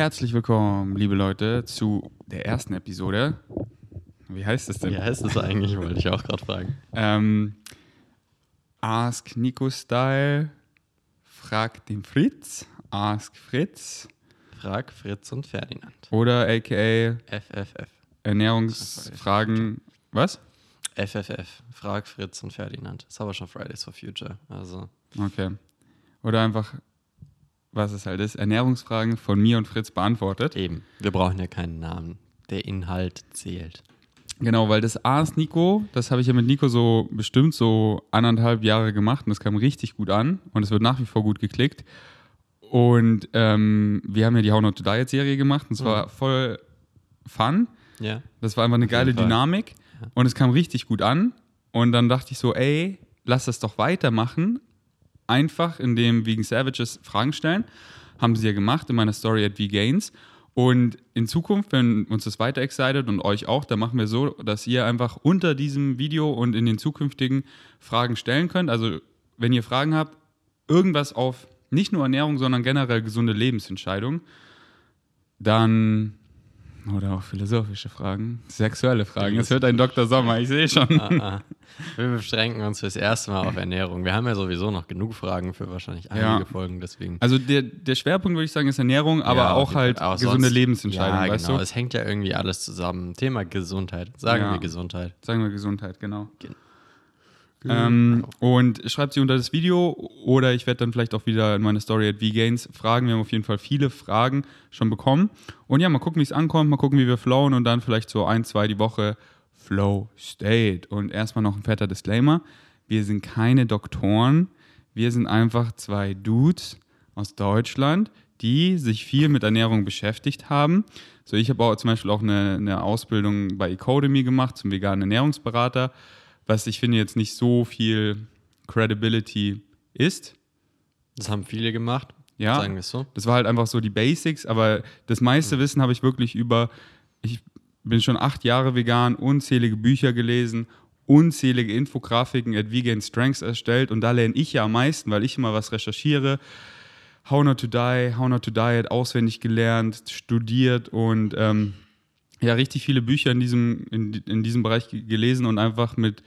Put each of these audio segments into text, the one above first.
Herzlich willkommen, liebe Leute, zu der ersten Episode. Wie heißt es denn? Wie heißt es eigentlich, wollte ich auch gerade fragen. Ähm, Ask Nico Style, frag den Fritz, Ask Fritz Frag Fritz und Ferdinand. oder aka FFF. Ernährungsfragen. Was? FFF. Frag Fritz und Ferdinand. Ist aber schon Fridays for Future. Also, Okay. Oder einfach, was es halt ist, Ernährungsfragen von mir und Fritz beantwortet. eben. Wir brauchen ja keinen Namen. Der Inhalt zählt. Genau, weil das Ask Nico, das habe ich ja mit Nico so bestimmt so anderthalb Jahre gemacht und das kam richtig gut an und es wird nach wie vor gut geklickt. Und ähm, wir haben ja die How Not to Diet Serie gemacht und es war voll fun. Ja. Das war einfach eine geile. Dynamik und es kam richtig gut an. Und dann dachte ich so, ey, lass das doch weitermachen. Einfach, indem Vegan Savages Fragen stellen. Haben sie ja gemacht in meiner Story at VGains. Und in Zukunft, wenn uns das weiter excited und euch auch, dann machen wir so, dass ihr einfach unter diesem Video und in den zukünftigen Fragen stellen könnt. Also, wenn ihr Fragen habt, irgendwas auf nicht nur Ernährung, sondern generell gesunde Lebensentscheidungen, dann oder auch philosophische Fragen, sexuelle Fragen. Es wird ein Dr. Sommer, ich sehe schon. Ah, ah. Wir beschränken uns fürs erste Mal auf Ernährung. Wir haben ja sowieso noch genug Fragen für wahrscheinlich einige Ja. Folgen, deswegen. Also der, der Schwerpunkt würde ich sagen ist Ernährung, aber Ja, auch halt. Aber gesunde sonst- Lebensentscheidungen, ja, weißt genau. du? Es hängt ja irgendwie alles zusammen. Thema Gesundheit. Sagen wir Gesundheit. Sagen wir Gesundheit, genau. Gen- Ähm, und schreibt sie unter das Video oder ich werde dann vielleicht auch wieder in meine Story at VGains fragen. Wir haben auf jeden Fall viele Fragen schon bekommen. Und ja, mal gucken, wie es ankommt, mal gucken, wie wir flowen und dann vielleicht so ein, zwei die Woche Flow State. Und erstmal noch ein fetter Disclaimer. Wir sind keine Doktoren. Wir sind einfach zwei Dudes aus Deutschland, die sich viel mit Ernährung beschäftigt haben. So, ich habe auch zum Beispiel auch eine, eine Ausbildung bei Ecodemy gemacht zum veganen Ernährungsberater, was ich finde jetzt nicht so viel Credibility ist. Das haben viele gemacht. Ja. Sagen wir es so. Das war halt einfach so die Basics, aber das meiste Wissen habe ich wirklich über, ich bin schon acht Jahre vegan, unzählige Bücher gelesen, unzählige Infografiken at Vegan Strengths erstellt und da lerne ich ja am meisten, weil ich immer was recherchiere. How Not to Die, How Not to Diet auswendig gelernt, studiert und ähm, ja, richtig viele Bücher in diesem, in, in diesem Bereich ge- gelesen und einfach mit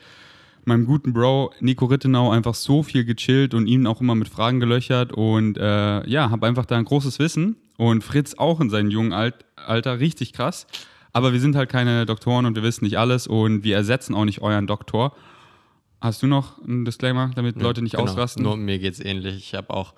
meinem guten Bro Nico Rittenau einfach so viel gechillt und ihn auch immer mit Fragen gelöchert und äh, ja, habe einfach da ein großes Wissen und Fritz auch in seinem jungen Alt Alter, richtig krass. Aber wir sind halt keine Doktoren und wir wissen nicht alles und wir ersetzen auch nicht euren Doktor. Hast du noch einen Disclaimer, damit Leute nicht Genau. ausrasten? Nur mir geht es ähnlich. Ich habe auch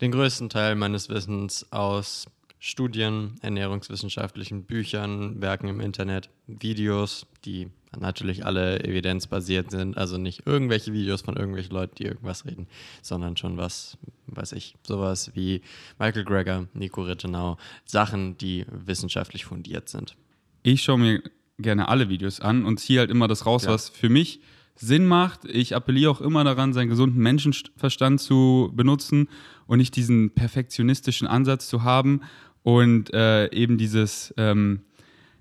den größten Teil meines Wissens aus Studien, ernährungswissenschaftlichen Büchern, Werken im Internet, Videos, die natürlich alle evidenzbasiert sind. Also nicht irgendwelche Videos von irgendwelchen Leuten, die irgendwas reden, sondern schon was, weiß ich, sowas wie Michael Greger, Nico Rittenau, Sachen, die wissenschaftlich fundiert sind. ich schaue mir gerne alle Videos an und ziehe halt immer das raus, Ja. was für mich Sinn macht. Ich appelliere auch immer daran, seinen gesunden Menschenverstand zu benutzen und nicht diesen perfektionistischen Ansatz zu haben und äh, eben dieses, ähm,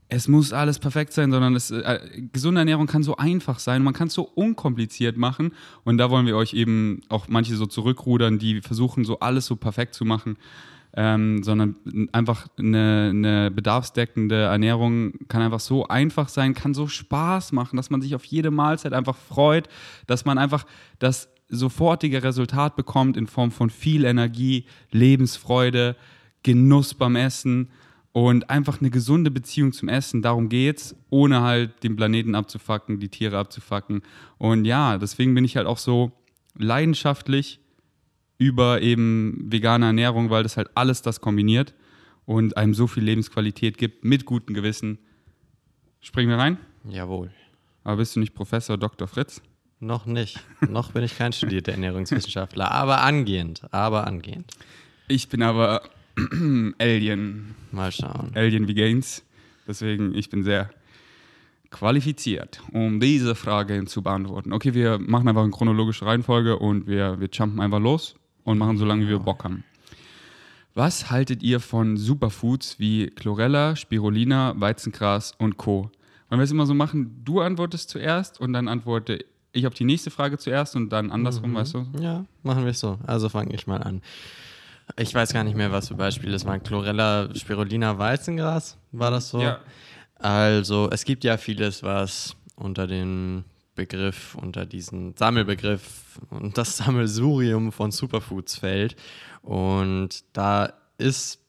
es muss alles perfekt sein, sondern es, äh, gesunde Ernährung kann so einfach sein, man kann es so unkompliziert machen. Und da wollen wir euch eben auch manche so zurückrudern, die versuchen so alles so perfekt zu machen. Ähm, sondern einfach eine, eine bedarfsdeckende Ernährung kann einfach so einfach sein, kann so Spaß machen, dass man sich auf jede Mahlzeit einfach freut, dass man einfach das sofortige Resultat bekommt in Form von viel Energie, Lebensfreude, Genuss beim Essen und einfach eine gesunde Beziehung zum Essen. Darum geht's, ohne halt den Planeten abzufacken, die Tiere abzufacken. Und ja, deswegen bin ich halt auch so leidenschaftlich über eben vegane Ernährung, weil das halt alles das kombiniert und einem so viel Lebensqualität gibt mit gutem Gewissen. Springen wir rein? Jawohl. Aber bist du nicht Professor Dr. Fritz? Noch nicht. Noch bin ich kein studierter Ernährungswissenschaftler, aber angehend, aber angehend. Ich bin aber Alien, Mal schauen. Alien wie Gaines. Deswegen, ich bin sehr qualifiziert, um diese Frage zu beantworten. Okay, wir machen einfach eine chronologische Reihenfolge und wir, wir jumpen einfach los und machen so lange, wie wir Bock haben. Was haltet ihr von Superfoods wie Chlorella, Spirulina, Weizengras und Co.? Wollen wir es immer so machen, du antwortest zuerst und dann antworte ich auf die nächste Frage zuerst und dann andersrum, weißt du? Ja, machen wir es so. Also fange ich mal an. Ich weiß gar nicht mehr, was für Beispiele es waren. Chlorella spirulina Weizengras, war das so? Ja. Also, es gibt ja vieles, was unter den Begriff, unter diesen Sammelbegriff und das Sammelsurium von Superfoods fällt. Und da ist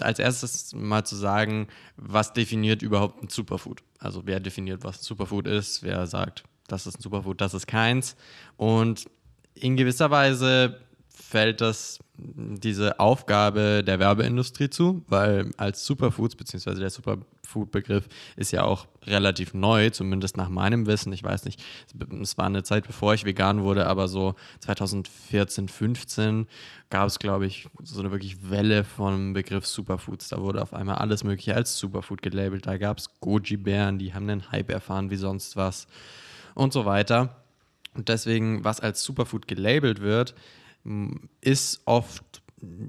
als erstes mal zu sagen, was definiert überhaupt ein Superfood? Also wer definiert, was ein Superfood ist, wer sagt, das ist ein Superfood, das ist keins. Und in gewisser Weise fällt das diese Aufgabe der Werbeindustrie zu, weil als Superfoods, beziehungsweise der Superfood-Begriff ist ja auch relativ neu, zumindest nach meinem Wissen. Ich weiß nicht, es war eine Zeit, bevor ich vegan wurde, aber so 2014, 15 gab es, glaube ich, so eine wirklich Welle vom Begriff Superfoods. Da wurde auf einmal alles Mögliche als Superfood gelabelt. Da gab es Goji-Bären, die haben einen Hype erfahren wie sonst was und so weiter. Und deswegen, was als Superfood gelabelt wird, ist oft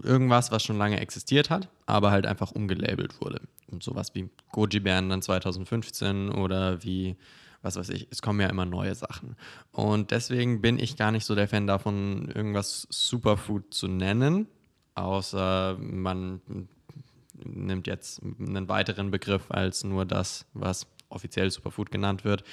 irgendwas, was schon lange existiert hat, aber halt einfach umgelabelt wurde. Und sowas wie Goji-Bären dann 2015 oder wie, was weiß ich, es kommen ja immer neue Sachen. Und deswegen bin ich gar nicht so der Fan davon, irgendwas Superfood zu nennen, außer man nimmt jetzt einen weiteren Begriff als nur das, was offiziell Superfood genannt wird.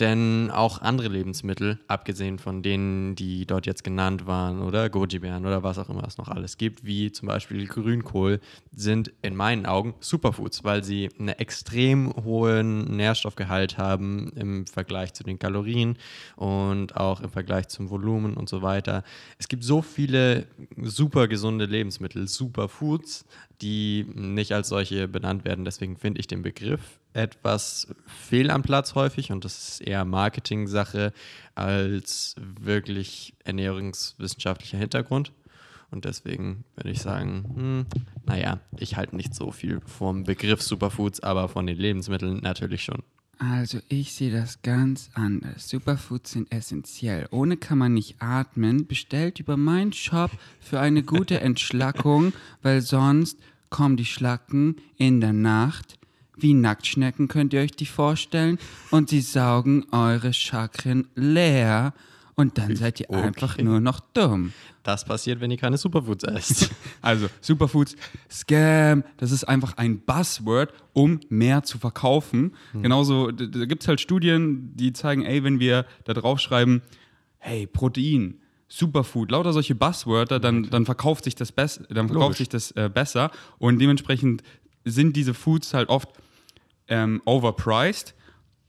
Denn auch andere Lebensmittel, abgesehen von denen, die dort jetzt genannt waren, oder Goji-Beeren oder was auch immer es noch alles gibt, wie zum Beispiel Grünkohl, sind in meinen Augen Superfoods, weil sie einen extrem hohen Nährstoffgehalt haben im Vergleich zu den Kalorien und auch im Vergleich zum Volumen und so weiter. Es gibt so viele super gesunde Lebensmittel, Superfoods, die nicht als solche benannt werden. Deswegen finde ich den Begriff etwas fehl am Platz häufig und das ist eher Marketing-Sache als wirklich ernährungswissenschaftlicher Hintergrund. Und deswegen würde ich sagen, hm, naja, ich halte nicht so viel vom Begriff Superfoods, aber von den Lebensmitteln natürlich schon. Also ich sehe das ganz anders. Superfoods sind essentiell. Ohne kann man nicht atmen. Bestellt über meinen Shop für eine gute Entschlackung, weil sonst kommen die Schlacken in der Nacht wie Nacktschnecken könnt ihr euch die vorstellen und sie saugen eure Chakren leer und dann seid ihr okay. einfach nur noch dumm. Das passiert, wenn ihr keine Superfoods esst. Also Superfoods, Scam, das ist einfach ein Buzzword, um mehr zu verkaufen. Hm. Genauso, da gibt es halt Studien, die zeigen, ey, wenn wir da draufschreiben, hey, Protein, Superfood, lauter solche Buzzwörter, dann, dann verkauft sich das, bess dann verkauft sich das äh, besser und dementsprechend sind diese Foods halt oft ähm, overpriced,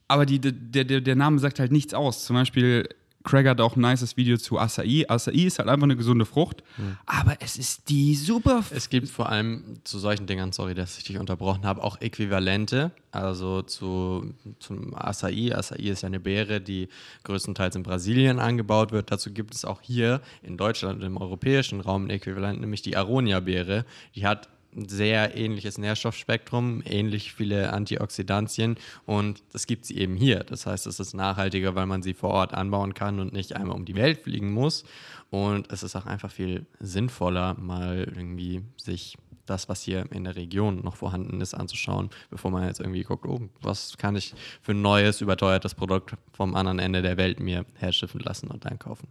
aber die, der, der, der Name sagt halt nichts aus. Zum Beispiel, Craig hat auch ein nices Video zu Acai. Acai ist halt einfach eine gesunde Frucht, mhm. aber es ist die super. Es gibt vor allem zu solchen Dingern, sorry, dass ich dich unterbrochen habe, auch Äquivalente. Also zu, zum Acai. Acai ist ja eine Beere, die größtenteils in Brasilien angebaut wird. Dazu gibt es auch hier in Deutschland, im europäischen Raum, ein Äquivalent, nämlich die Aronia-Beere. Die hat sehr ähnliches Nährstoffspektrum, ähnlich viele Antioxidantien und das gibt sie eben hier. Das heißt, es ist nachhaltiger, weil man sie vor Ort anbauen kann und nicht einmal um die Welt fliegen muss. Und es ist auch einfach viel sinnvoller, mal irgendwie sich das, was hier in der Region noch vorhanden ist, anzuschauen, bevor man jetzt irgendwie guckt, oh, was kann ich für ein neues, überteuertes Produkt vom anderen Ende der Welt mir herschiffen lassen und einkaufen.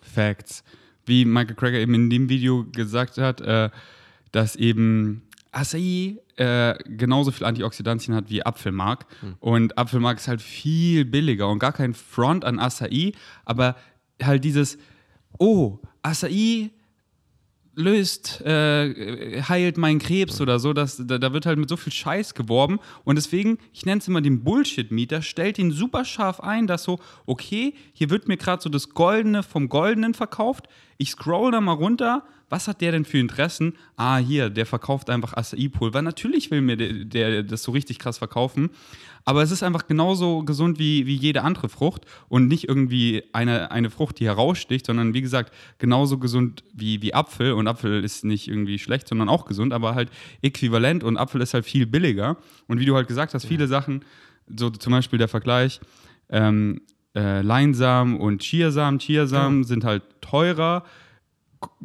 Facts. Wie Michael Cracker eben in dem Video gesagt hat, äh, dass eben Acai äh, genauso viel Antioxidantien hat wie Apfelmark. Mhm. Und Apfelmark ist halt viel billiger und gar kein Front an Acai, aber halt dieses, oh, Acai löst, äh, heilt meinen Krebs oder so. Das, da, da, wird halt mit so viel Scheiß geworben. Und deswegen, ich nenne es immer den Bullshit-Mieter, stellt ihn super scharf ein, dass so, okay, hier wird mir gerade so das Goldene vom Goldenen verkauft. Ich scroll da mal runter. Was hat der denn für Interessen? Ah, hier, der verkauft einfach Acai-Pulver. Natürlich will mir der, der das so richtig krass verkaufen. Aber es ist einfach genauso gesund wie, wie jede andere Frucht und nicht irgendwie eine, eine Frucht, die heraussticht, sondern wie gesagt, genauso gesund wie, wie Apfel. Und Apfel ist nicht irgendwie schlecht, sondern auch gesund, aber halt äquivalent und Apfel ist halt viel billiger. Und wie du halt gesagt hast, viele Sachen, so zum Beispiel der Vergleich, ähm, äh, Leinsamen und Chiasamen. Chiasamen ja. sind halt teurer,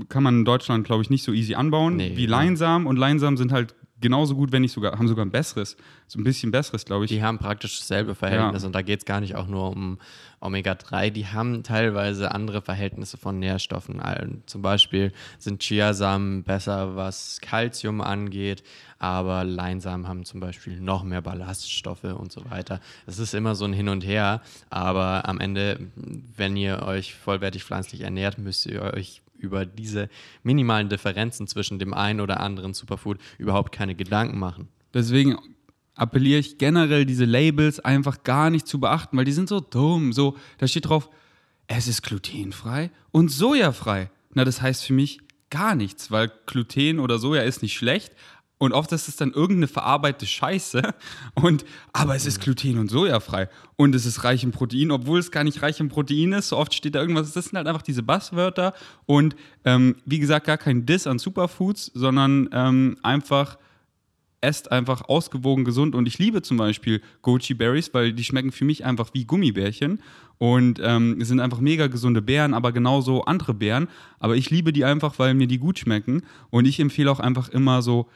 kann man in Deutschland, glaube ich, nicht so easy anbauen nee, wie Leinsamen. Und Leinsamen sind halt genauso gut, wenn nicht sogar, haben sogar ein besseres, so ein bisschen besseres, glaube ich. Die haben praktisch dasselbe Verhältnis Ja. und da geht es gar nicht auch nur um Omega-3, die haben teilweise andere Verhältnisse von Nährstoffen. Zum Beispiel sind Chiasamen besser, was Kalzium angeht, aber Leinsamen haben zum Beispiel noch mehr Ballaststoffe und so weiter. Es ist immer so ein Hin und Her, aber am Ende, wenn ihr euch vollwertig pflanzlich ernährt, müsst ihr euch über diese minimalen Differenzen zwischen dem einen oder anderen Superfood überhaupt keine Gedanken machen. Deswegen appelliere ich generell, diese Labels einfach gar nicht zu beachten, weil die sind so dumm. So, da steht drauf, es ist glutenfrei und sojafrei. Na, das heißt für mich gar nichts, weil Gluten oder Soja ist nicht schlecht. Und oft ist es dann irgendeine verarbeitete Scheiße. Und, aber es ist gluten- und sojafrei. Und es ist reich im Protein, obwohl es gar nicht reich im Protein ist. So oft steht da irgendwas. Das sind halt einfach diese Buzzwörter. Und ähm, wie gesagt, gar kein Diss an Superfoods, sondern ähm, einfach esst einfach ausgewogen gesund und ich liebe zum Beispiel Goji Berries, weil die schmecken für mich einfach wie Gummibärchen und ähm, sind einfach mega gesunde Beeren, aber genauso andere Beeren. Aber ich liebe die einfach, weil mir die gut schmecken und ich empfehle auch einfach immer so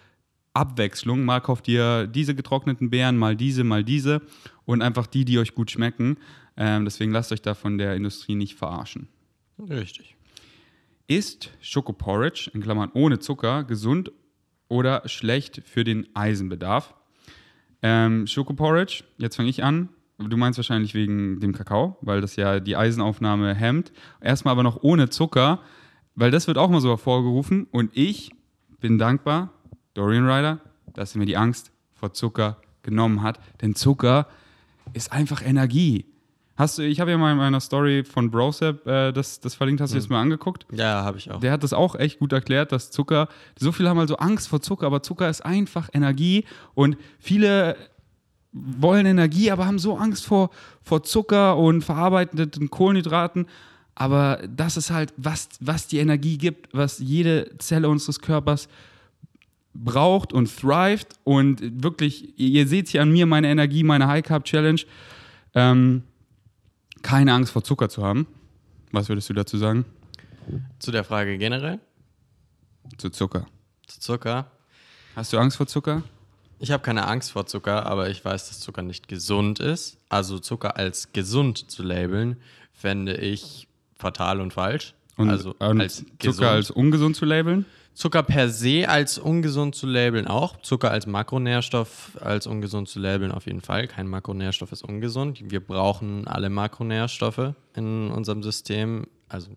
Abwechslung. Mal kauft ihr diese getrockneten Beeren, mal diese, mal diese und einfach die, die euch gut schmecken. Ähm, deswegen lasst euch da von der Industrie nicht verarschen. Richtig. Ist Schokoporridge, in Klammern ohne Zucker, gesund oder schlecht für den Eisenbedarf? Ähm, Schokoporridge, jetzt fange ich an. Du meinst wahrscheinlich wegen dem Kakao, weil das ja die Eisenaufnahme hemmt. Erstmal aber noch ohne Zucker, weil das wird auch mal so hervorgerufen. Und ich bin dankbar, Dorian Ryder, dass er mir die Angst vor Zucker genommen hat. Denn Zucker ist einfach Energie. Hast du, ich habe ja mal in meiner Story von Brosep äh, das, das verlinkt, hast du jetzt mal angeguckt? Ja, habe ich auch. Der hat das auch echt gut erklärt, dass Zucker, so viele haben also Angst vor Zucker, aber Zucker ist einfach Energie und viele wollen Energie, aber haben so Angst vor, vor Zucker und verarbeiteten Kohlenhydraten. Aber das ist halt, was, was die Energie gibt, was jede Zelle unseres Körpers braucht und thrived. Und wirklich, ihr seht hier an mir meine Energie, meine High Carb Challenge. Ähm, keine Angst vor Zucker zu haben. Was würdest du dazu sagen? Zu der Frage generell, Zu Zucker. zu Zucker. Hast du Angst vor Zucker? Ich habe keine Angst vor Zucker, aber ich weiß, dass Zucker nicht gesund ist. Also Zucker als gesund zu labeln, fände ich fatal und falsch. Und, also und als Zucker gesund. als ungesund zu labeln? Zucker per se als ungesund zu labeln auch. Zucker als Makronährstoff als ungesund zu labeln auf jeden Fall. Kein Makronährstoff ist ungesund. Wir brauchen alle Makronährstoffe in unserem System. Also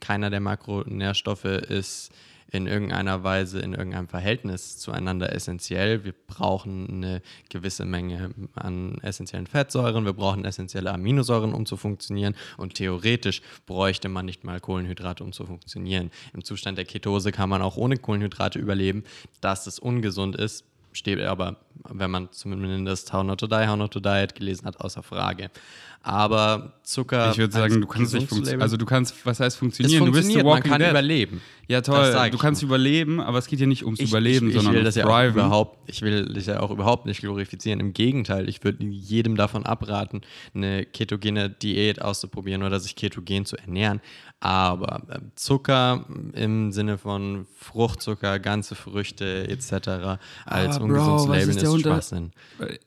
keiner der Makronährstoffe ist in irgendeiner Weise, in irgendeinem Verhältnis zueinander essentiell. Wir brauchen eine gewisse Menge an essentiellen Fettsäuren, wir brauchen essentielle Aminosäuren, um zu funktionieren. Und theoretisch bräuchte man nicht mal Kohlenhydrate, um zu funktionieren. Im Zustand der Ketose kann man auch ohne Kohlenhydrate überleben. Dass es ungesund ist, steht aber, wenn man zumindest How Not to Die, How Not to Diet gelesen hat, außer Frage. Aber Zucker. Ich würde sagen, du kannst nicht funktionieren. Also du kannst, was heißt funktionieren? Du bist man kann Dead. überleben. Ja, toll. Du ich kannst überleben, aber es geht ja nicht ums Überleben, ich, ich sondern will ums das ja auch überhaupt, ich will das ja auch überhaupt nicht glorifizieren. Im Gegenteil, ich würde jedem davon abraten, eine ketogene Diät auszuprobieren oder sich ketogen zu ernähren. Aber äh, Zucker im Sinne von Fruchtzucker, ganze Früchte etc. als Aber ungesund Bro, zu labeln ist ist, Schwachsinn.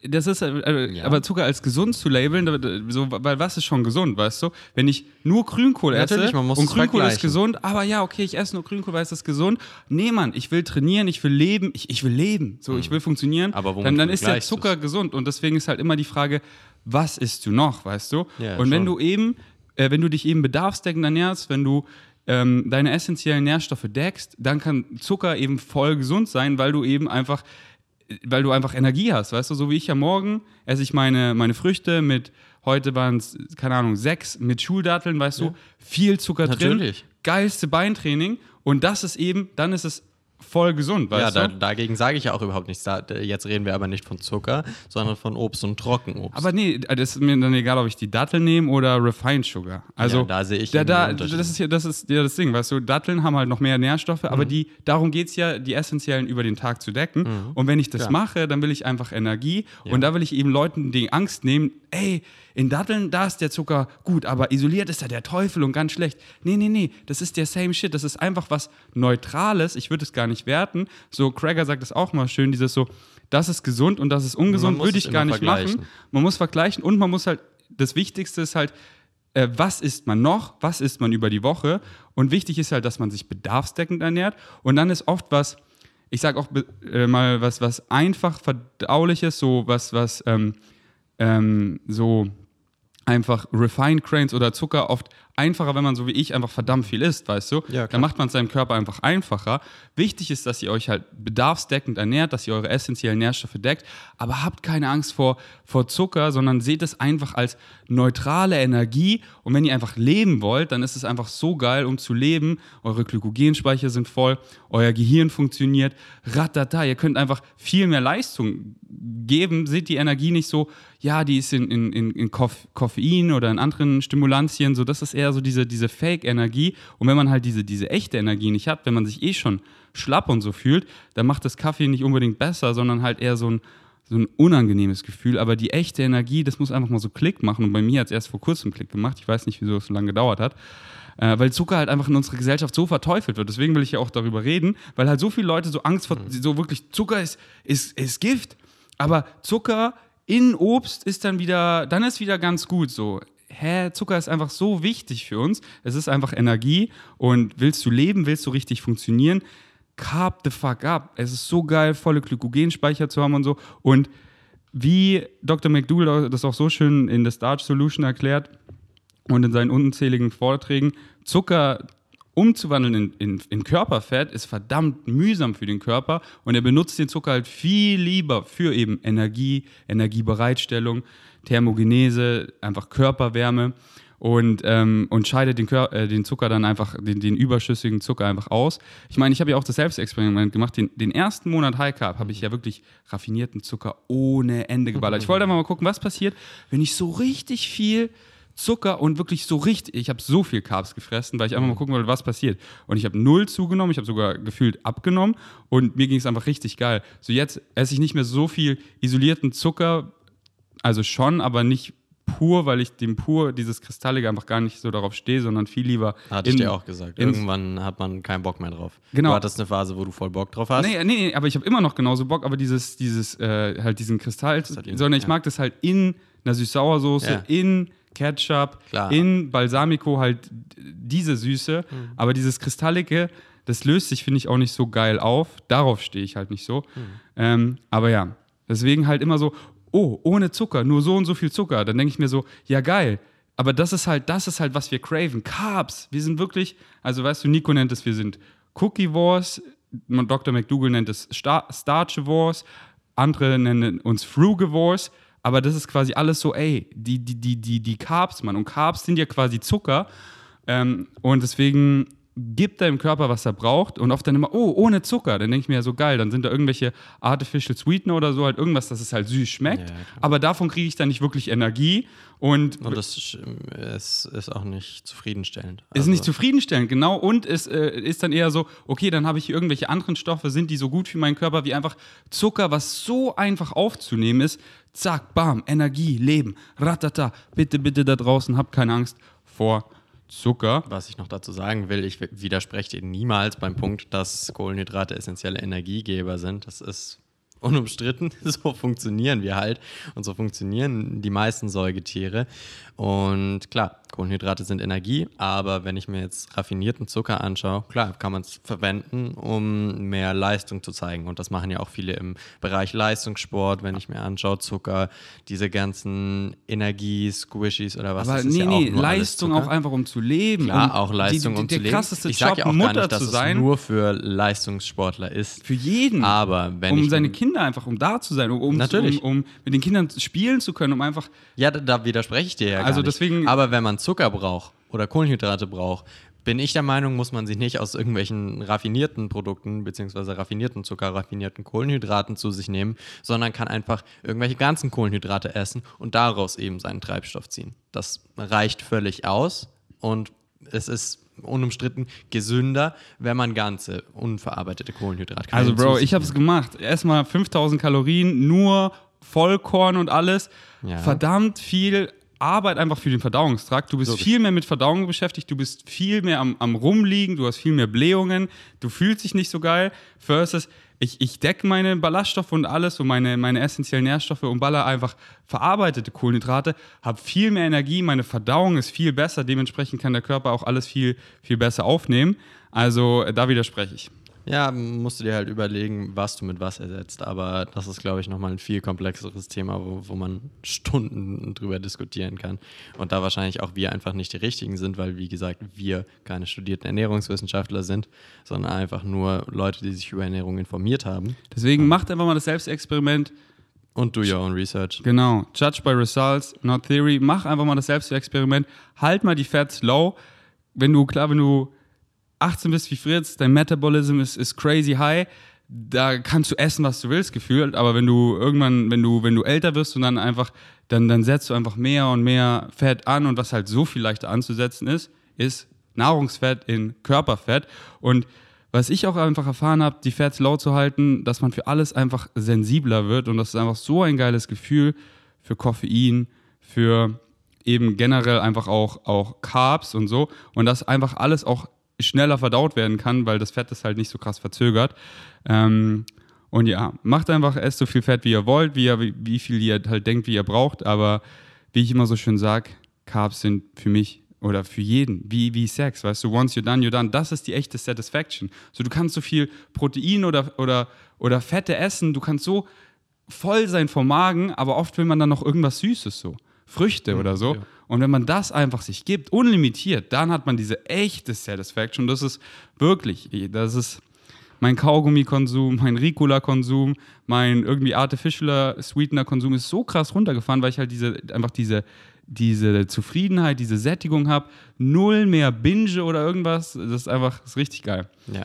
Das ist, äh, Ja. aber Zucker als gesund zu labeln, so, weil was ist schon gesund, weißt du? Wenn ich nur Grünkohl esse Natürlich, man muss und Grünkohl ist gesund, aber ja, okay, ich esse nur Grünkohl, weil es ist gesund. Nee, Mann, ich will trainieren, ich will leben, ich, ich will leben, so, ich will funktionieren. Aber dann, dann ist der? Zucker gesund und deswegen ist halt immer die Frage, was isst du noch, weißt du? Ja, und wenn schon. du eben, äh, wenn du dich eben bedarfsdeckend ernährst, wenn du ähm, deine essentiellen Nährstoffe deckst, dann kann Zucker eben voll gesund sein, weil du eben einfach weil du einfach Energie hast, weißt du, so wie ich ja morgen esse ich meine, meine Früchte mit, heute waren es, keine Ahnung, sechs mit Schuldatteln, weißt du, viel Zucker Natürlich. drin, geilste Beintraining und das ist eben, dann ist es voll gesund, Ja, weißt da, du. dagegen sage ich ja auch überhaupt nichts. Da, jetzt reden wir aber nicht von Zucker, sondern von Obst und Trockenobst. Aber nee, das ist mir dann egal, ob ich die Datteln nehme oder Refined Sugar. Also Ja, da sehe ich da, da, das ist ja das ist ja das Ding, weißt du, Datteln haben halt noch mehr Nährstoffe, Mhm. aber die darum geht es ja, die essentiellen über den Tag zu decken. Und wenn ich das Klar. mache, dann will ich einfach Energie und da will ich eben Leuten die Angst nehmen, ey, in Datteln, da ist der Zucker gut, aber isoliert ist er der Teufel und ganz schlecht. Nee, nee, nee, das ist der same shit. Das ist einfach was Neutrales. Ich würde es gar nicht werten. So, Crager sagt es auch mal schön, dieses so, das ist gesund und das ist ungesund, würde ich gar nicht machen. Man muss vergleichen und man muss halt, das Wichtigste ist halt, äh, was isst man noch, was isst man über die Woche. Und wichtig ist halt, dass man sich bedarfsdeckend ernährt. Und dann ist oft was, ich sage auch äh, mal was, was einfach verdauliches, so was, was ähm, ähm, so einfach Refined Grains oder Zucker oft einfacher, wenn man so wie ich einfach verdammt viel isst, weißt du? Ja, Dann macht man es seinem Körper einfach einfacher. Wichtig ist, dass ihr euch halt bedarfsdeckend ernährt, dass ihr eure essentiellen Nährstoffe deckt, aber habt keine Angst vor, vor Zucker, sondern seht es einfach als neutrale Energie und wenn ihr einfach leben wollt, dann ist es einfach so geil, um zu leben. Eure Glykogenspeicher sind voll, euer Gehirn funktioniert, ratata, ihr könnt einfach viel mehr Leistung geben, seht die Energie nicht so, ja, die ist in, in, in Koffein oder in anderen Stimulantien, so das ist eher so diese, diese Fake-Energie. Und wenn man halt diese, diese echte Energie nicht hat, wenn man sich eh schon schlapp und so fühlt, dann macht das Kaffee nicht unbedingt besser, sondern halt eher so ein, so ein unangenehmes Gefühl. Aber die echte Energie, das muss einfach mal so Klick machen. Und bei mir hat es erst vor kurzem Klick gemacht. Ich weiß nicht, wieso es so lange gedauert hat. Äh, weil Zucker halt einfach in unserer Gesellschaft so verteufelt wird. Deswegen will ich ja auch darüber reden, weil halt so viele Leute so Angst vor, so wirklich, Zucker ist, ist, ist Gift. Aber Zucker in Obst ist dann wieder, dann ist wieder ganz gut so. Hä, Zucker ist einfach so wichtig für uns. Es ist einfach Energie und willst du leben, willst du richtig funktionieren, carb the fuck up. Es ist so geil, volle Glykogenspeicher zu haben und so. Und wie Dr. McDougall das auch so schön in The Starch Solution erklärt und in seinen unzähligen Vorträgen, Zucker umzuwandeln in, in, in, Körperfett ist verdammt mühsam für den Körper und er benutzt den Zucker halt viel lieber für eben Energie, Energiebereitstellung, Thermogenese, einfach Körperwärme und, ähm, und scheidet den, Kör äh, den Zucker dann einfach, den, den, überschüssigen Zucker einfach aus. Ich meine, ich habe ja auch das Selbstexperiment gemacht. Den, den ersten Monat High Carb habe ich ja wirklich raffinierten Zucker ohne Ende geballert. Ich wollte einfach mal gucken, was passiert, wenn ich so richtig viel Zucker und wirklich so richtig, ich habe so viel Carbs gefressen, weil ich einfach mal gucken wollte, was passiert. Und ich habe null zugenommen, ich habe sogar gefühlt abgenommen und mir ging es einfach richtig geil. So jetzt esse ich nicht mehr so viel isolierten Zucker, also schon, aber nicht pur, weil ich dem pur dieses Kristallige einfach gar nicht so darauf stehe, sondern viel lieber. Hatte ich dir auch gesagt. Irgendwann hat man keinen Bock mehr drauf. Genau. Du hattest eine Phase, wo du voll Bock drauf hast. Nee, nee, aber ich habe immer noch genauso Bock, aber dieses, dieses, äh, halt diesen Kristall, sondern ich ja. mag das halt in einer Süß-Sauersoße, ja. in Ketchup, Klar. in Balsamico halt diese Süße, mhm. aber dieses Kristallige, das löst sich, finde ich, auch nicht so geil auf. Darauf stehe ich halt nicht so. Mhm. Ähm, aber ja, deswegen halt immer so, oh, ohne Zucker, nur so und so viel Zucker. Dann denke ich mir so, ja geil. Aber das ist halt, das ist halt, was wir craven. Carbs. Wir sind wirklich, also weißt du, Nico nennt es, wir sind Cookie Wars, Dr. McDougall nennt es Star Starch Wars, andere nennen uns Frugivores. Aber das ist quasi alles so, ey, die, die, die, die, die Carbs, Mann. Und Carbs sind ja quasi Zucker. Ähm, und deswegen gibt deinem Körper, was er braucht. Und oft dann immer, oh, ohne Zucker. Dann denke ich mir ja so geil, dann sind da irgendwelche Artificial Sweetener oder so, halt irgendwas, dass es halt süß schmeckt. Ja, aber davon kriege ich dann nicht wirklich Energie. Und, und das ist, ist auch nicht zufriedenstellend. Also ist nicht also zufriedenstellend, genau. Und es äh, ist dann eher so, okay, dann habe ich hier irgendwelche anderen Stoffe, sind die so gut für meinen Körper wie einfach Zucker, was so einfach aufzunehmen ist. Zack, bam, Energie, Leben, ratata. Bitte, bitte da draußen, habt keine Angst vor Zucker. Was ich noch dazu sagen will, ich widerspreche dir niemals beim Punkt, dass Kohlenhydrate essentielle Energiegeber sind. Das ist unumstritten. So funktionieren wir halt und so funktionieren die meisten Säugetiere. Und klar, Kohlenhydrate sind Energie, aber wenn ich mir jetzt raffinierten Zucker anschaue, klar, kann man es verwenden, um mehr Leistung zu zeigen. Und das machen ja auch viele im Bereich Leistungssport, wenn ich mir anschaue, Zucker, diese ganzen Energie-Squishies oder was. Aber nee, ja nee, Leistung auch einfach um zu leben. Um auch Leistung die, die, um zu leben. Krasseste ich sage ja auch Mutter gar nicht, dass es nur für Leistungssportler ist. Für jeden. Aber wenn um seine Kinder einfach, um da zu sein, um, um, um, um mit den Kindern spielen zu können, um einfach. Ja, da, da widerspreche ich dir ja also deswegen. Aber wenn man Zucker braucht oder Kohlenhydrate braucht, bin ich der Meinung, muss man sich nicht aus irgendwelchen raffinierten Produkten beziehungsweise raffinierten Zucker, raffinierten Kohlenhydraten zu sich nehmen, sondern kann einfach irgendwelche ganzen Kohlenhydrate essen und daraus eben seinen Treibstoff ziehen. Das reicht völlig aus und es ist unumstritten gesünder, wenn man ganze unverarbeitete Kohlenhydrate kann. Also Bro, ich habe es gemacht. Erstmal 5000 Kalorien, nur Vollkorn und alles. Ja. Verdammt viel Arbeit einfach für den Verdauungstrakt. Du bist Wirklich. viel mehr mit Verdauung beschäftigt, du bist viel mehr am, am Rumliegen, du hast viel mehr Blähungen, du fühlst dich nicht so geil. Versus, ich, ich decke meine Ballaststoffe und alles und meine, meine essentiellen Nährstoffe und baller einfach verarbeitete Kohlenhydrate, habe viel mehr Energie, meine Verdauung ist viel besser, dementsprechend kann der Körper auch alles viel, viel besser aufnehmen. Also äh, da widerspreche ich. Ja, musst du dir halt überlegen, was du mit was ersetzt. Aber das ist, glaube ich, nochmal ein viel komplexeres Thema, wo, wo man Stunden drüber diskutieren kann. Und da wahrscheinlich auch wir einfach nicht die richtigen sind, weil, wie gesagt, wir keine studierten Ernährungswissenschaftler sind, sondern einfach nur Leute, die sich über Ernährung informiert haben. Deswegen macht einfach mal das Selbstexperiment. Und do your own research. Genau. Judge by results, not theory. Mach einfach mal das Selbstexperiment. Halt mal die Fats low. Wenn du, klar, wenn du 18 bist wie Fritz, dein Metabolism ist, ist crazy high. Da kannst du essen, was du willst, gefühlt. Aber wenn du irgendwann, wenn du, wenn du älter wirst und dann einfach, dann, dann setzt du einfach mehr und mehr Fett an. Und was halt so viel leichter anzusetzen ist, ist Nahrungsfett in Körperfett. Und was ich auch einfach erfahren habe, die Fats low zu halten, dass man für alles einfach sensibler wird. Und das ist einfach so ein geiles Gefühl für Koffein, für eben generell einfach auch, auch Carbs und so. Und dass einfach alles auch schneller verdaut werden kann, weil das Fett ist halt nicht so krass verzögert. Ähm, und ja, macht einfach, esst so viel Fett, wie ihr wollt, wie, ihr, wie, viel ihr halt denkt, wie ihr braucht. Aber wie ich immer so schön sage, Carbs sind für mich oder für jeden, wie, wie Sex, weißt du, once you're done, you're done. Das ist die echte Satisfaction. So, du kannst so viel Protein oder, oder, oder Fette essen, du kannst so voll sein vom Magen, aber oft will man dann noch irgendwas Süßes so. Früchte oder so. ja. Und wenn man das einfach sich gibt, unlimitiert, dann hat man diese echte Satisfaction. Das ist wirklich, das ist mein Kaugummikonsum, mein Ricola-Konsum, mein irgendwie artificialer Sweetener-Konsum ist so krass runtergefahren, weil ich halt diese, einfach diese, diese Zufriedenheit, diese Sättigung habe. Null mehr Binge oder irgendwas. Das ist einfach, das ist richtig geil. Ja.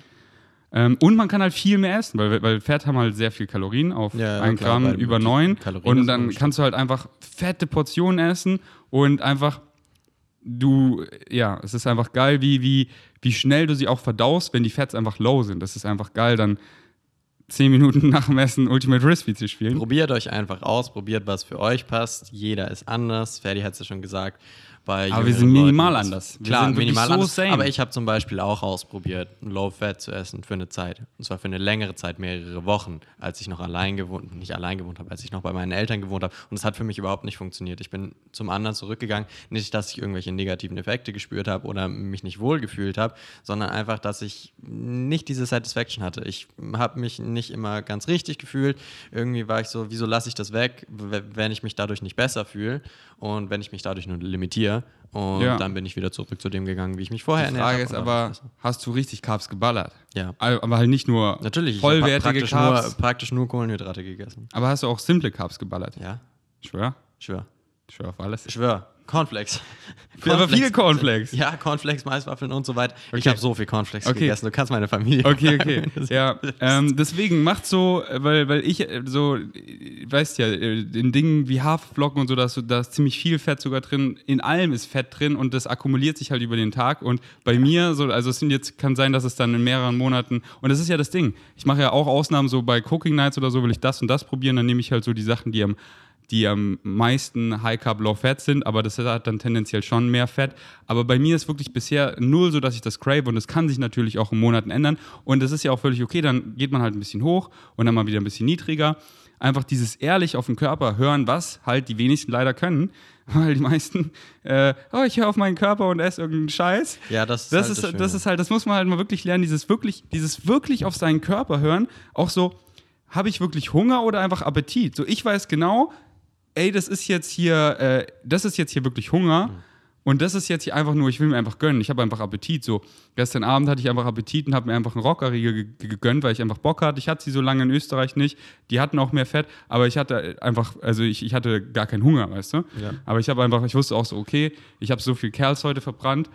Ähm, und man kann halt viel mehr essen, weil, weil Fett haben halt sehr viel Kalorien auf Ja, ein klar, Gramm über die neun. Kalorien Und sind dann kannst du halt einfach fette Portionen essen und einfach du, ja, es ist einfach geil, wie, wie, wie schnell du sie auch verdaust, wenn die Fats einfach low sind. Das ist einfach geil, dann zehn Minuten nach dem Essen Ultimate Frisbee zu spielen. Probiert euch einfach aus, probiert, was für euch passt. Jeder ist anders. Ferdi hat es ja schon gesagt. Bei Aber wir sind minimal Leuten anders. Wir Klar, minimal so anders. same. Aber ich habe zum Beispiel auch ausprobiert, Low Fat zu essen für eine Zeit. Und zwar für eine längere Zeit, mehrere Wochen, als ich noch allein gewohnt, nicht allein gewohnt habe, als ich noch bei meinen Eltern gewohnt habe. Und es hat für mich überhaupt nicht funktioniert. Ich bin zum anderen zurückgegangen. Nicht, dass ich irgendwelche negativen Effekte gespürt habe oder mich nicht wohl gefühlt habe, sondern einfach, dass ich nicht diese Satisfaction hatte. Ich habe mich nicht immer ganz richtig gefühlt. Irgendwie war ich so, wieso lasse ich das weg, wenn ich mich dadurch nicht besser fühle und wenn ich mich dadurch nur limitiere. Und Ja. dann bin ich wieder zurück zu dem gegangen, wie ich mich vorher Die ernährt Frage habe ist und war aber, hast du richtig Carbs geballert? Ja. Aber halt nicht nur Natürlich, ich habe vollwertige praktisch Carbs, nur, praktisch nur Kohlenhydrate gegessen. aber hast du auch simple Carbs geballert? Ja, Schwör? schwör. Schwör auf alles. Ich schwör. Cornflakes. Aber viele Cornflakes. Ja, Cornflakes, Maiswaffeln und so weiter. Ich Okay. habe so viel Cornflakes Okay. gegessen. Du kannst meine Familie. Okay, okay. Ja, ähm, deswegen macht so, weil, weil ich äh, so, äh, weißt ja, äh, in Dingen wie Haferflocken und so, da ist, da ist ziemlich viel Fett sogar drin. In allem ist Fett drin und das akkumuliert sich halt über den Tag. Und bei mir, so, also es sind jetzt, kann sein, dass es dann in mehreren Monaten, und das ist ja das Ding. Ich mache ja auch Ausnahmen, so bei Cooking Nights oder so will ich das und das probieren, dann nehme ich halt so die Sachen, die am die am meisten High Carb, Low Fat sind, aber das hat dann tendenziell schon mehr Fett. Aber bei mir ist wirklich bisher null so, dass ich das crave und das kann sich natürlich auch in Monaten ändern. Und das ist ja auch völlig okay, dann geht man halt ein bisschen hoch und dann mal wieder ein bisschen niedriger. Einfach dieses ehrlich auf den Körper hören, was halt die wenigsten leider können, weil die meisten, äh, oh, ich höre auf meinen Körper und esse irgendeinen Scheiß. Ja, das ist Das halt ist, das das Schöne. ist halt, das muss man halt mal wirklich lernen, dieses wirklich, dieses wirklich auf seinen Körper hören. Auch so, habe ich wirklich Hunger oder einfach Appetit? So, ich weiß genau, ey, das ist jetzt hier, äh, das ist jetzt hier wirklich Hunger. Und das ist jetzt hier einfach nur, ich will mir einfach gönnen. Ich habe einfach Appetit. So, gestern Abend hatte ich einfach Appetit und habe mir einfach einen Rockerriegel ge- ge- gegönnt, weil ich einfach Bock hatte. Ich hatte sie so lange in Österreich nicht. Die hatten auch mehr Fett, aber ich hatte einfach, also ich, ich hatte gar keinen Hunger, weißt du? Ja. Aber ich habe einfach, ich wusste auch so, okay, ich habe so viel Kerls heute verbrannt.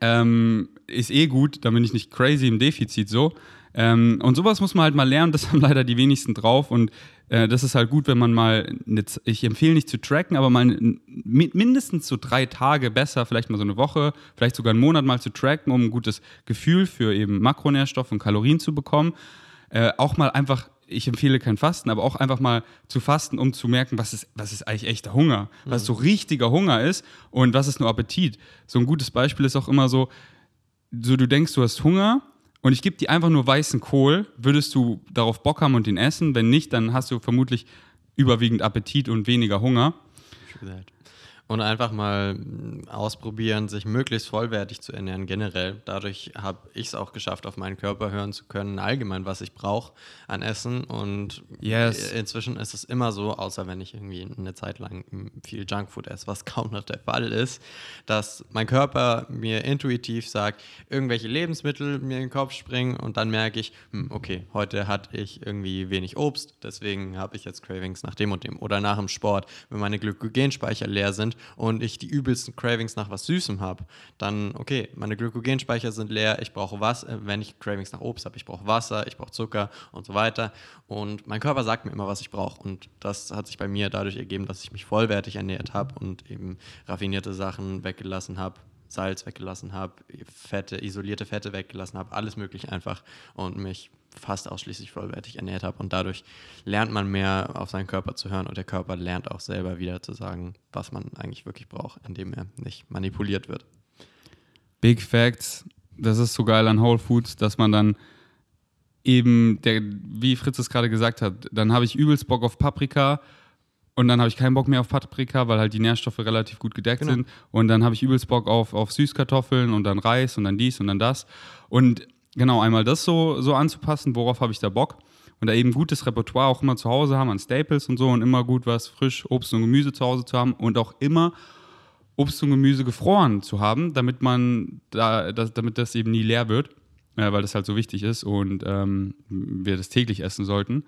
Ähm, ist eh gut, da bin ich nicht crazy im Defizit so. Ähm, und sowas muss man halt mal lernen, das haben leider die wenigsten drauf. Und äh, das ist halt gut, wenn man mal, eine ich empfehle nicht zu tracken, aber mal n- mi- mindestens so drei Tage besser, vielleicht mal so eine Woche, vielleicht sogar einen Monat mal zu tracken, um ein gutes Gefühl für eben Makronährstoffe und Kalorien zu bekommen. Äh, auch mal einfach ich empfehle kein Fasten, aber auch einfach mal zu fasten, um zu merken, was ist, was ist eigentlich echter Hunger, was so richtiger Hunger ist und was ist nur Appetit. So ein gutes Beispiel ist auch immer so, so du denkst, du hast Hunger und ich gebe dir einfach nur weißen Kohl, würdest du darauf Bock haben und den essen? Wenn nicht, dann hast du vermutlich überwiegend Appetit und weniger Hunger. True that. Und einfach mal mm, ausprobieren, sich möglichst vollwertig zu ernähren, generell. Dadurch habe ich es auch geschafft, auf meinen Körper hören zu können, allgemein, was ich brauche an Essen. Und Yes. inzwischen ist es immer so, außer wenn ich irgendwie eine Zeit lang mm, viel Junkfood esse, was kaum noch der Fall ist, dass mein Körper mir intuitiv sagt, irgendwelche Lebensmittel mir in den Kopf springen und dann merke ich, hm, okay, heute hatte ich irgendwie wenig Obst, deswegen habe ich jetzt Cravings nach dem und dem. Oder nach dem Sport, wenn meine Glykogenspeicher leer sind und ich die übelsten Cravings nach was Süßem habe, dann, okay, meine Glykogenspeicher sind leer, ich brauche was, äh, wenn ich Cravings nach Obst habe, ich brauche Wasser, ich brauche Zucker und so weiter. Und mein Körper sagt mir immer, was ich brauche. Und das hat sich bei mir dadurch ergeben, dass ich mich vollwertig ernährt habe und eben raffinierte Sachen weggelassen habe. Salz weggelassen habe, Fette, isolierte Fette weggelassen habe, alles mögliche einfach und mich fast ausschließlich vollwertig ernährt habe. Und dadurch lernt man mehr auf seinen Körper zu hören und der Körper lernt auch selber wieder zu sagen, was man eigentlich wirklich braucht, indem er nicht manipuliert wird. Big Facts. Das ist so geil an Whole Foods, dass man dann eben, der, wie Fritz es gerade gesagt hat, dann habe ich übelst Bock auf Paprika und dann habe ich keinen Bock mehr auf Paprika, weil halt die Nährstoffe relativ gut gedeckt Genau. sind. Und dann habe ich übelst Bock auf, auf Süßkartoffeln und dann Reis und dann dies und dann das. Und genau, einmal das so, so anzupassen, worauf habe ich da Bock. Und da eben gutes Repertoire auch immer zu Hause haben an Staples und so und immer gut was frisch Obst und Gemüse zu Hause zu haben und auch immer Obst und Gemüse gefroren zu haben, damit man da, das, damit das eben nie leer wird, äh, weil das halt so wichtig ist und ähm, wir das täglich essen sollten.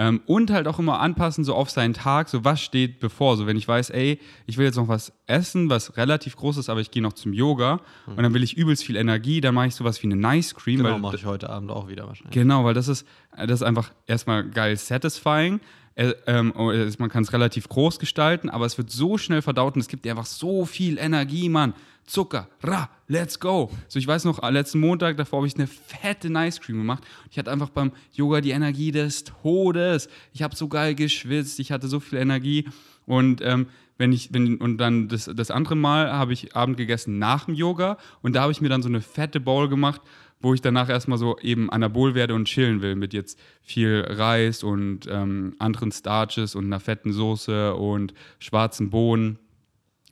Ähm, und halt auch immer anpassen, so auf seinen Tag, so was steht bevor. So wenn ich weiß, ey, ich will jetzt noch was essen, was relativ groß ist, aber ich gehe noch zum Yoga und dann will ich übelst viel Energie, dann mache ich sowas wie eine Nice Cream. Genau, mache ich heute Abend auch wieder wahrscheinlich. Genau, weil das ist, das ist einfach erstmal geil satisfying. Äh, ähm, oh, man kann es relativ groß gestalten, aber es wird so schnell verdaut und es gibt dir einfach so viel Energie, Mann. Zucker, ra, let's go. So, ich weiß noch, äh, letzten Montag, davor habe ich eine fette Nice Cream gemacht. Ich hatte einfach beim Yoga die Energie des Todes. Ich habe so geil geschwitzt, ich hatte so viel Energie. Und ähm, wenn ich, wenn, und dann das, das andere Mal habe ich Abend gegessen nach dem Yoga und da habe ich mir dann so eine fette Bowl gemacht, wo ich danach erstmal so eben anabol werde und chillen will mit jetzt viel Reis und ähm, anderen Starches und einer fetten Soße und schwarzen Bohnen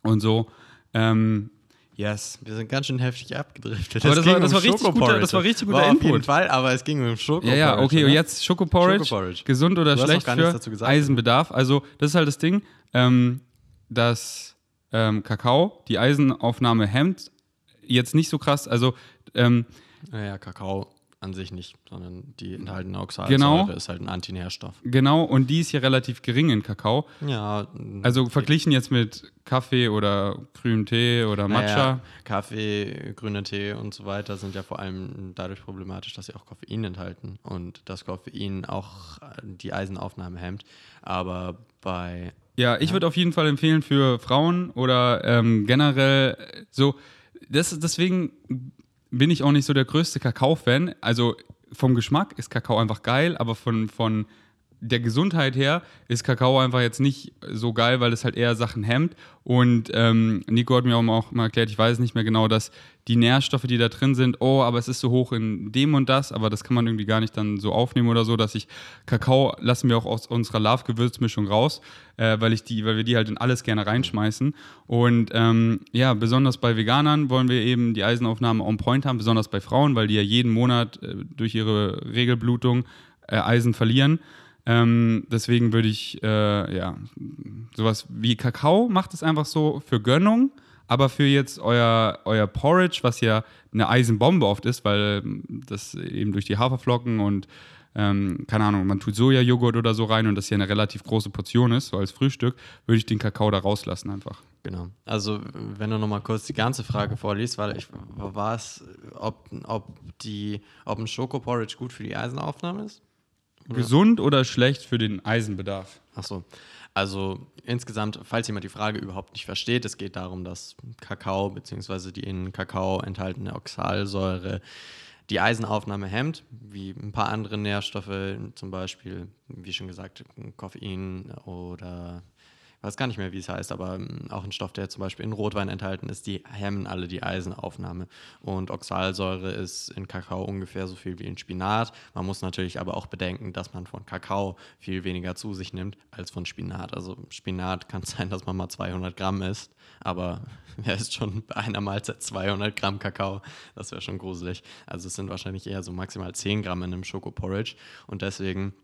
und so. Ähm, yes. Wir sind ganz schön heftig abgedriftet. Aber das ging war- das um war richtig guter- das war richtig guter war Auf jeden Input. Fall, aber es ging um Schoko. Ja, ja, okay, und jetzt Schokoporridge, Schokoporridge. gesund oder Du schlecht gar nichts für dazu gesagt. Eisenbedarf. Also das ist halt das Ding, ähm, dass ähm, Kakao die Eisenaufnahme hemmt. Jetzt nicht so krass, also ähm, Naja, Kakao an sich nicht, sondern die enthaltene Oxalsäure Genau. ist halt ein Antinährstoff. genau, und die ist hier relativ gering in Kakao. Ja, Also verglichen jetzt mit Kaffee oder grünem Tee oder Matcha. Naja, Kaffee, grüner Tee und so weiter sind ja vor allem dadurch problematisch, dass sie auch Koffein enthalten und das Koffein auch die Eisenaufnahme hemmt. Aber bei Ja, ich würde auf jeden Fall empfehlen für Frauen oder ähm, generell so. Das, deswegen bin ich auch nicht so der größte Kakao-Fan. Also vom Geschmack ist Kakao einfach geil, aber von, von der Gesundheit her ist Kakao einfach jetzt nicht so geil, weil es halt eher Sachen hemmt. Und ähm, Nico hat mir auch mal erklärt, ich weiß nicht mehr genau, dass die Nährstoffe, die da drin sind, oh, aber es ist so hoch in dem und das, aber das kann man irgendwie gar nicht dann so aufnehmen oder so, dass ich Kakao lassen wir auch aus unserer Love-Gewürzmischung raus, äh, weil ich die, weil wir die halt in alles gerne reinschmeißen. Und ähm, ja, besonders bei Veganern wollen wir eben die Eisenaufnahme on point haben, besonders bei Frauen, weil die ja jeden Monat äh, durch ihre Regelblutung äh, Eisen verlieren. Ähm, deswegen würde ich, äh, ja, sowas wie Kakao macht es einfach so für Gönnung, aber für jetzt euer, euer Porridge, was ja eine Eisenbombe oft ist, weil ähm, das eben durch die Haferflocken und ähm, keine Ahnung, man tut Sojajoghurt oder so rein und das ja eine relativ große Portion ist, so als Frühstück, würde ich den Kakao da rauslassen einfach. Genau. Also, wenn du nochmal kurz die ganze Frage vorliest, weil ich war es, ob, ob, die, ob ein Schokoporridge gut für die Eisenaufnahme ist? Gesund oder schlecht für den Eisenbedarf? Achso. Also insgesamt, falls jemand die Frage überhaupt nicht versteht, es geht darum, dass Kakao bzw. die in Kakao enthaltene Oxalsäure die Eisenaufnahme hemmt, wie ein paar andere Nährstoffe, zum Beispiel, wie schon gesagt, Koffein oder weiß gar nicht mehr, wie es heißt, aber ähm, auch ein Stoff, der zum Beispiel in Rotwein enthalten ist, die hemmen alle die Eisenaufnahme. Und Oxalsäure ist in Kakao ungefähr so viel wie in Spinat. Man muss natürlich aber auch bedenken, dass man von Kakao viel weniger zu sich nimmt als von Spinat. Also Spinat kann sein, dass man mal 200 Gramm isst, aber wer isst schon bei einer Mahlzeit 200 Gramm Kakao? Das wäre schon gruselig. Also es sind wahrscheinlich eher so maximal 10 Gramm in einem Schokoporridge und deswegen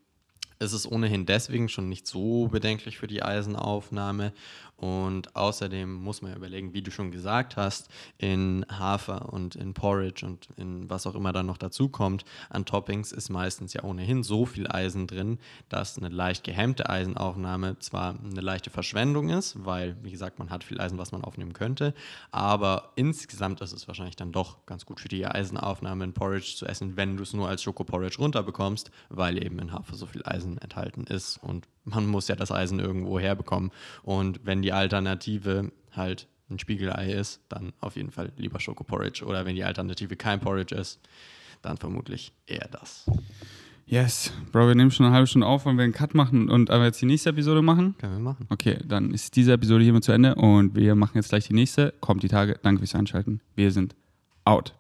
ist es ohnehin deswegen schon nicht so bedenklich für die Eisenaufnahme. Und außerdem muss man überlegen, wie du schon gesagt hast, in Hafer und in Porridge und in was auch immer dann noch dazu kommt an Toppings ist meistens ja ohnehin so viel Eisen drin, dass eine leicht gehemmte Eisenaufnahme zwar eine leichte Verschwendung ist, weil, wie gesagt, man hat viel Eisen, was man aufnehmen könnte, aber insgesamt ist es wahrscheinlich dann doch ganz gut für die Eisenaufnahme in Porridge zu essen, wenn du es nur als Schokoporridge runterbekommst, weil eben in Hafer so viel Eisen enthalten ist und man muss ja das Eisen irgendwo herbekommen. Und wenn die Alternative halt ein Spiegelei ist, dann auf jeden Fall lieber Schokoporridge. Oder wenn die Alternative kein Porridge ist, dann vermutlich eher das. Yes. Bro, wir nehmen schon eine halbe Stunde auf, wollen wir einen Cut machen und aber jetzt die nächste Episode machen? Können wir machen. Okay, dann ist diese Episode hiermit zu Ende und wir machen jetzt gleich die nächste. Kommt die Tage. Danke fürs Einschalten. Wir sind out.